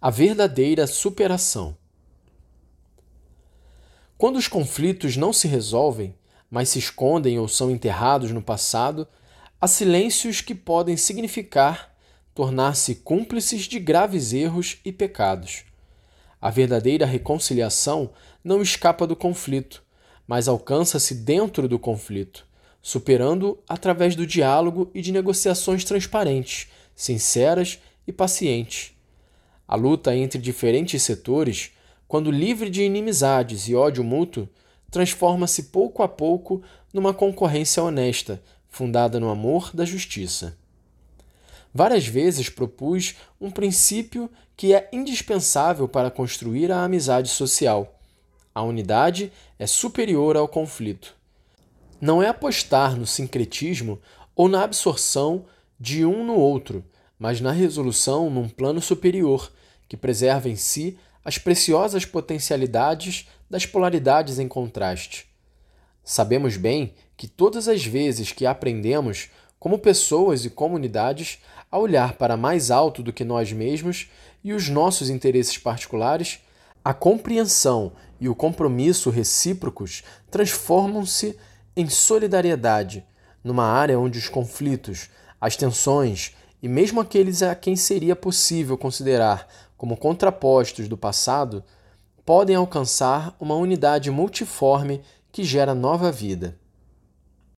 a verdadeira superação. Quando os conflitos não se resolvem, mas se escondem ou são enterrados no passado, há silêncios que podem significar tornar-se cúmplices de graves erros e pecados. A verdadeira reconciliação não escapa do conflito, mas alcança-se dentro do conflito, superando através do diálogo e de negociações transparentes, sinceras e pacientes. A luta entre diferentes setores, quando livre de inimizades e ódio mútuo, transforma-se pouco a pouco numa concorrência honesta, fundada no amor da justiça. Várias vezes propus um princípio que é indispensável para construir a amizade social. A unidade é superior ao conflito. Não é apostar no sincretismo ou na absorção de um no outro, mas na resolução num plano superior, que preserva em si as preciosas potencialidades das polaridades em contraste. Sabemos bem que todas as vezes que aprendemos, como pessoas e comunidades, a olhar para mais alto do que nós mesmos e os nossos interesses particulares, a compreensão e o compromisso recíprocos transformam-se em solidariedade, numa área onde os conflitos, as tensões e mesmo aqueles a quem seria possível considerar como contrapostos do passado podem alcançar uma unidade multiforme que gera nova vida.